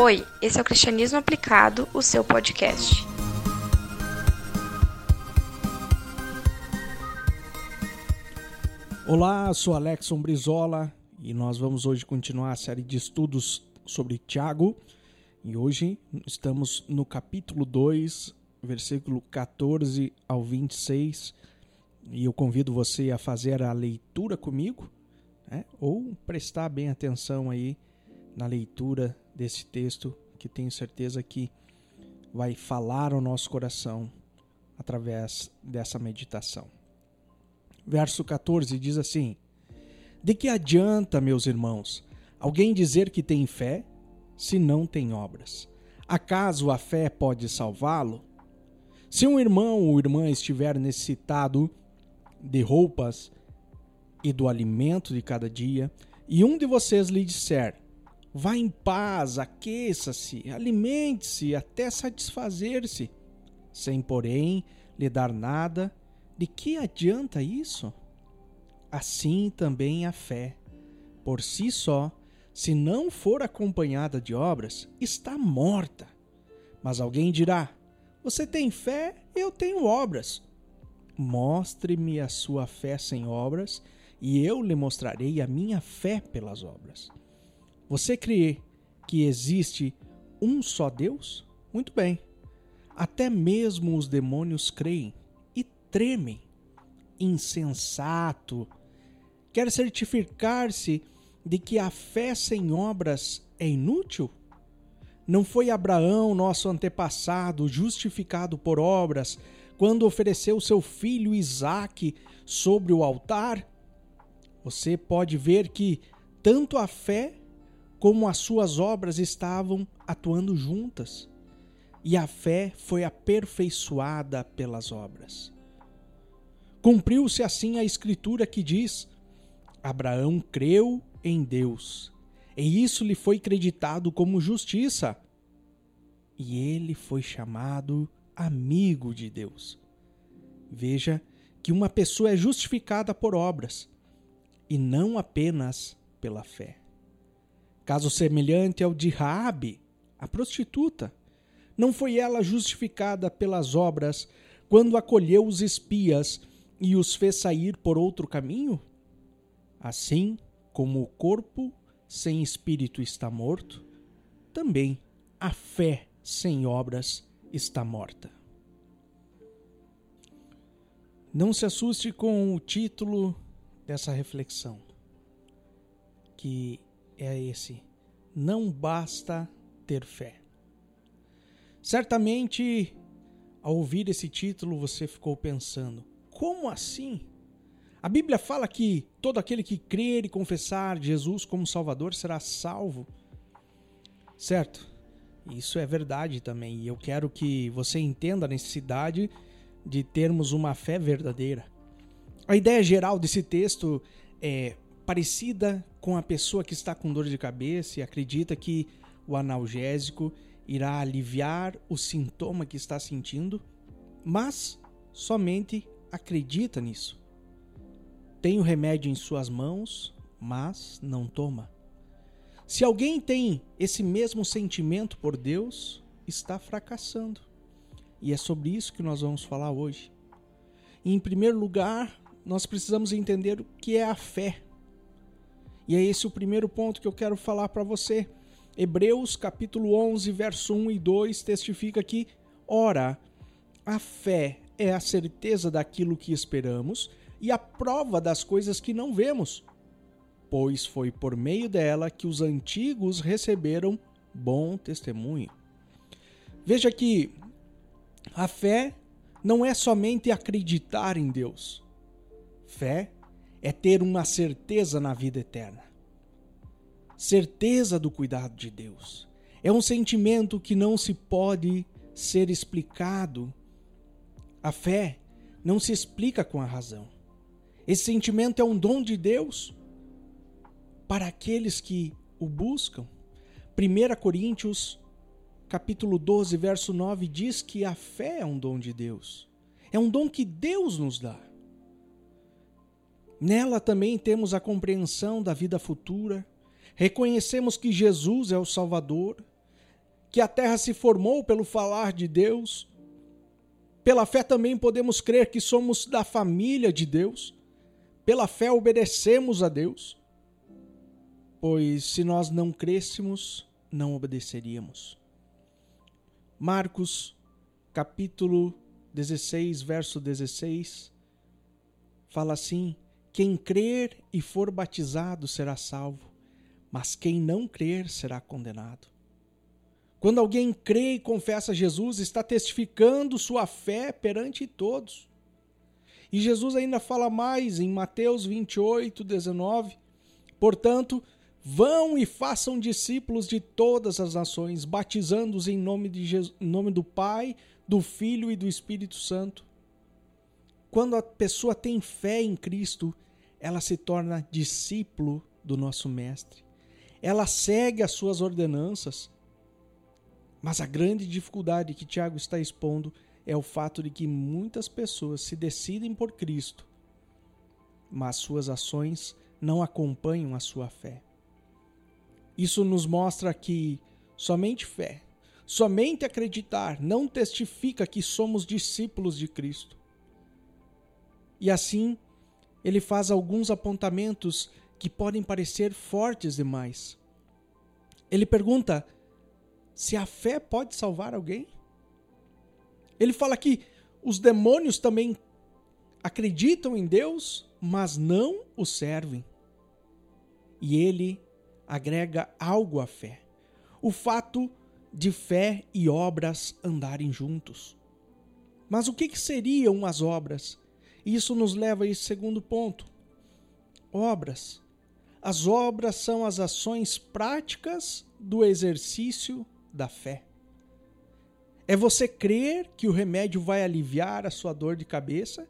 Oi, esse é o Cristianismo Aplicado, o seu podcast. Olá, sou Alexson Brizola e nós vamos hoje continuar a série de estudos sobre Tiago. E hoje estamos no capítulo 2, versículo 14 ao 26. E eu convido você a fazer a leitura comigo, né? ou prestar bem atenção aí na leitura desse texto, que tenho certeza que vai falar ao nosso coração através dessa meditação. Verso 14 diz assim: De que adianta, meus irmãos, alguém dizer que tem fé se não tem obras? Acaso a fé pode salvá-lo? Se um irmão ou irmã estiver necessitado de roupas e do alimento de cada dia, e um de vocês lhe disser: Vá em paz, aqueça-se, alimente-se até satisfazer-se, sem, porém, lhe dar nada, de que adianta isso? Assim também a fé, por si só, se não for acompanhada de obras, está morta. Mas alguém dirá: Você tem fé, eu tenho obras. Mostre-me a sua fé sem obras, e eu lhe mostrarei a minha fé pelas obras. Você crê que existe um só Deus? Muito bem. Até mesmo os demônios creem e tremem. Insensato. Quer certificar-se de que a fé sem obras é inútil? Não foi Abraão, nosso antepassado, justificado por obras, quando ofereceu seu filho Isaque sobre o altar? Você pode ver que tanto a fé como as suas obras estavam atuando juntas, e a fé foi aperfeiçoada pelas obras. Cumpriu-se assim a escritura que diz: Abraão creu em Deus, e isso lhe foi creditado como justiça, e ele foi chamado amigo de Deus. Veja que uma pessoa é justificada por obras e não apenas pela fé. Caso semelhante ao de Raabe, a prostituta. Não foi ela justificada pelas obras quando acolheu os espias e os fez sair por outro caminho? Assim como o corpo sem espírito está morto, também a fé sem obras está morta. Não se assuste com o título dessa reflexão, que é esse: não basta ter fé. Certamente, ao ouvir esse título, você ficou pensando: como assim? A Bíblia fala que todo aquele que crer e confessar Jesus como Salvador será salvo. Certo? Isso é verdade também, e eu quero que você entenda a necessidade de termos uma fé verdadeira. A ideia geral desse texto é parecida com a pessoa que está com dor de cabeça e acredita que o analgésico irá aliviar o sintoma que está sentindo, mas somente acredita nisso. Tem o remédio em suas mãos, mas não toma. Se alguém tem esse mesmo sentimento por Deus, está fracassando. E é sobre isso que nós vamos falar hoje. E, em primeiro lugar, nós precisamos entender o que é a fé. E é esse o primeiro ponto que eu quero falar para você. Hebreus capítulo 11, verso 1 e 2 testifica que, ora, a fé é a certeza daquilo que esperamos e a prova das coisas que não vemos, pois foi por meio dela que os antigos receberam bom testemunho. Veja que a fé não é somente acreditar em Deus. Fé é ter uma certeza na vida eterna. Certeza do cuidado de Deus. É um sentimento que não se pode ser explicado. A fé não se explica com a razão. Esse sentimento é um dom de Deus para aqueles que o buscam. 1 Coríntios capítulo 12, verso 9 diz que a fé é um dom de Deus. É um dom que Deus nos dá. Nela também temos a compreensão da vida futura, reconhecemos que Jesus é o Salvador, que a terra se formou pelo falar de Deus. Pela fé também podemos crer que somos da família de Deus. Pela fé obedecemos a Deus. Pois se nós não crêssemos, não obedeceríamos. Marcos, capítulo 16, verso 16, fala assim: Quem crer e for batizado será salvo, mas quem não crer será condenado. Quando alguém crê e confessa Jesus, está testificando sua fé perante todos. E Jesus ainda fala mais em Mateus 28, 19: Portanto, vão e façam discípulos de todas as nações, batizando-os em nome, de Jesus, em nome do Pai, do Filho e do Espírito Santo. Quando a pessoa tem fé em Cristo, ela se torna discípulo do nosso Mestre. Ela segue as suas ordenanças mas a grande dificuldade que Tiago está expondo é o fato de que muitas pessoas se decidem por Cristo, mas suas ações não acompanham a sua fé. Isso nos mostra que somente fé, somente acreditar não testifica que somos discípulos de Cristo. E assim, ele faz alguns apontamentos que podem parecer fortes demais. Ele pergunta se a fé pode salvar alguém? Ele fala que os demônios também acreditam em Deus, mas não o servem. E ele agrega algo à fé: o fato de fé e obras andarem juntos. Mas o que, seriam as obras? Isso nos leva a esse segundo ponto. Obras. As obras são as ações práticas do exercício da fé. É você crer que o remédio vai aliviar a sua dor de cabeça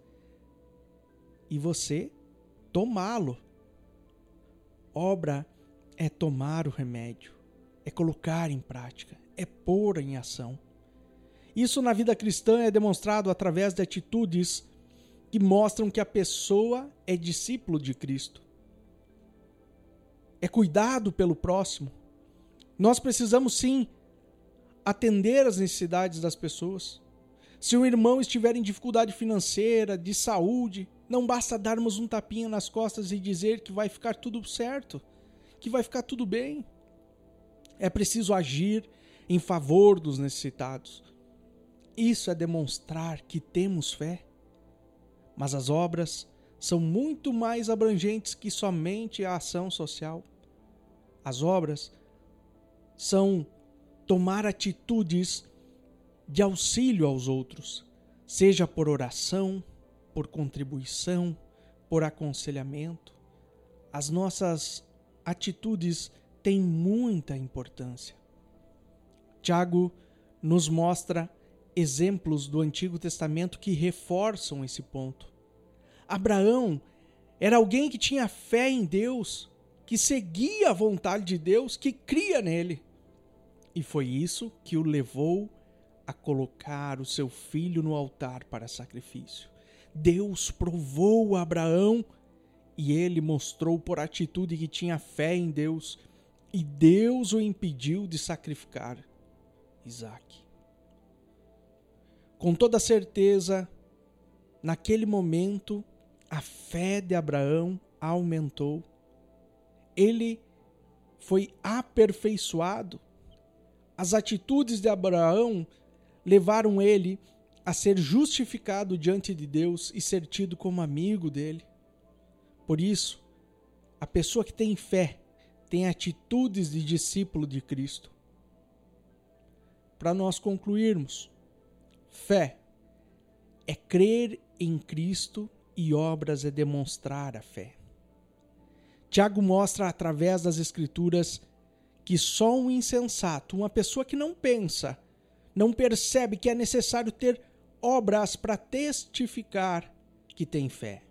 e você tomá-lo. Obra é tomar o remédio, é colocar em prática, é pôr em ação. Isso na vida cristã é demonstrado através de atitudes que mostram que a pessoa é discípulo de Cristo. É cuidado pelo próximo. Nós precisamos sim atender às necessidades das pessoas. Se um irmão estiver em dificuldade financeira, de saúde, não basta darmos um tapinha nas costas e dizer que vai ficar tudo certo, que vai ficar tudo bem. É preciso agir em favor dos necessitados. Isso é demonstrar que temos fé. Mas as obras são muito mais abrangentes que somente a ação social. As obras são tomar atitudes de auxílio aos outros, seja por oração, por contribuição, por aconselhamento. As nossas atitudes têm muita importância. Tiago nos mostra exemplos do Antigo Testamento que reforçam esse ponto. Abraão era alguém que tinha fé em Deus, que seguia a vontade de Deus, que cria nele. E foi isso que o levou a colocar o seu filho no altar para sacrifício. Deus provou a Abraão e ele mostrou por atitude que tinha fé em Deus, e Deus o impediu de sacrificar Isaac. Com toda certeza, naquele momento, a fé de Abraão aumentou. Ele foi aperfeiçoado as atitudes de Abraão levaram ele a ser justificado diante de Deus e ser tido como amigo dele. Por isso, a pessoa que tem fé tem atitudes de discípulo de Cristo. Para nós concluirmos, fé é crer em Cristo e obras é demonstrar a fé. Tiago mostra através das Escrituras que só um insensato, uma pessoa que não pensa, não percebe que é necessário ter obras para testificar que tem fé.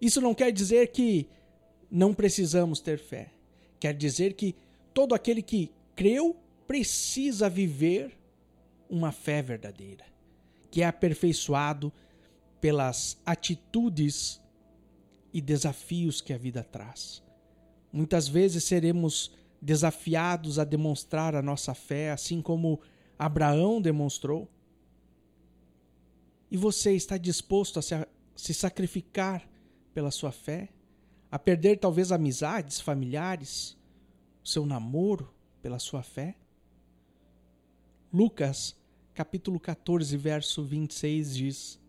Isso não quer dizer que não precisamos ter fé. Quer dizer que todo aquele que creu precisa viver uma fé verdadeira, que é aperfeiçoado pelas atitudes e desafios que a vida traz. Muitas vezes seremos desafiados a demonstrar a nossa fé, assim como Abraão demonstrou? E você está disposto a se, sacrificar pela sua fé? A perder talvez amizades, familiares, seu namoro pela sua fé? Lucas, capítulo 14, verso 26 diz: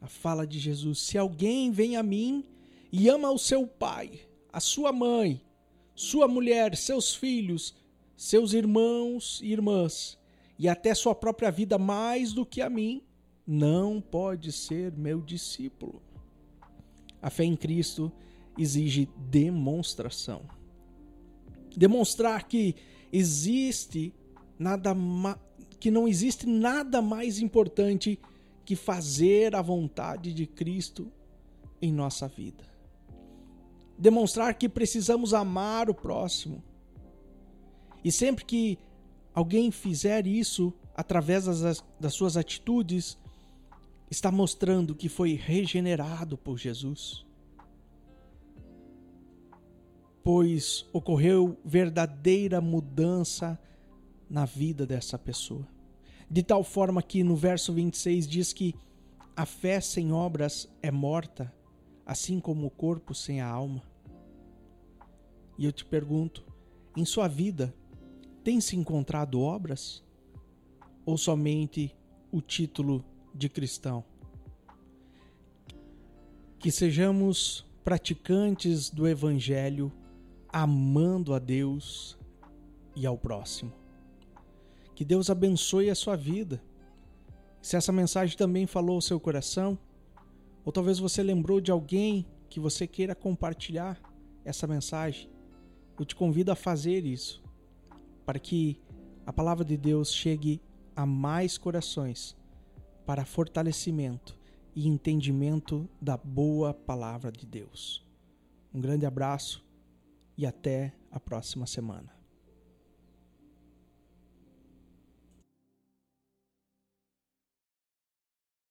A fala de Jesus: Se alguém vem a mim e ama o seu pai, a sua mãe, sua mulher, seus filhos, seus irmãos e irmãs, e até sua própria vida mais do que a mim, não pode ser meu discípulo. A fé em Cristo exige demonstração. Demonstrar que existe nada que não existe nada mais importante que fazer a vontade de Cristo em nossa vida. Demonstrar que precisamos amar o próximo. E sempre que alguém fizer isso através das, das suas atitudes, está mostrando que foi regenerado por Jesus. Pois ocorreu verdadeira mudança na vida dessa pessoa. De tal forma que no verso 26 diz que a fé sem obras é morta, assim como o corpo sem a alma. E eu te pergunto, em sua vida, tem se encontrado obras? Ou somente o título de cristão. Que sejamos praticantes do Evangelho, amando a Deus e ao próximo. Que Deus abençoe a sua vida. Se essa mensagem também falou ao seu coração, ou talvez você lembrou de alguém que você queira compartilhar essa mensagem, eu te convido a fazer isso, para que a palavra de Deus chegue a mais corações para fortalecimento e entendimento da boa palavra de Deus. Um grande abraço e até a próxima semana.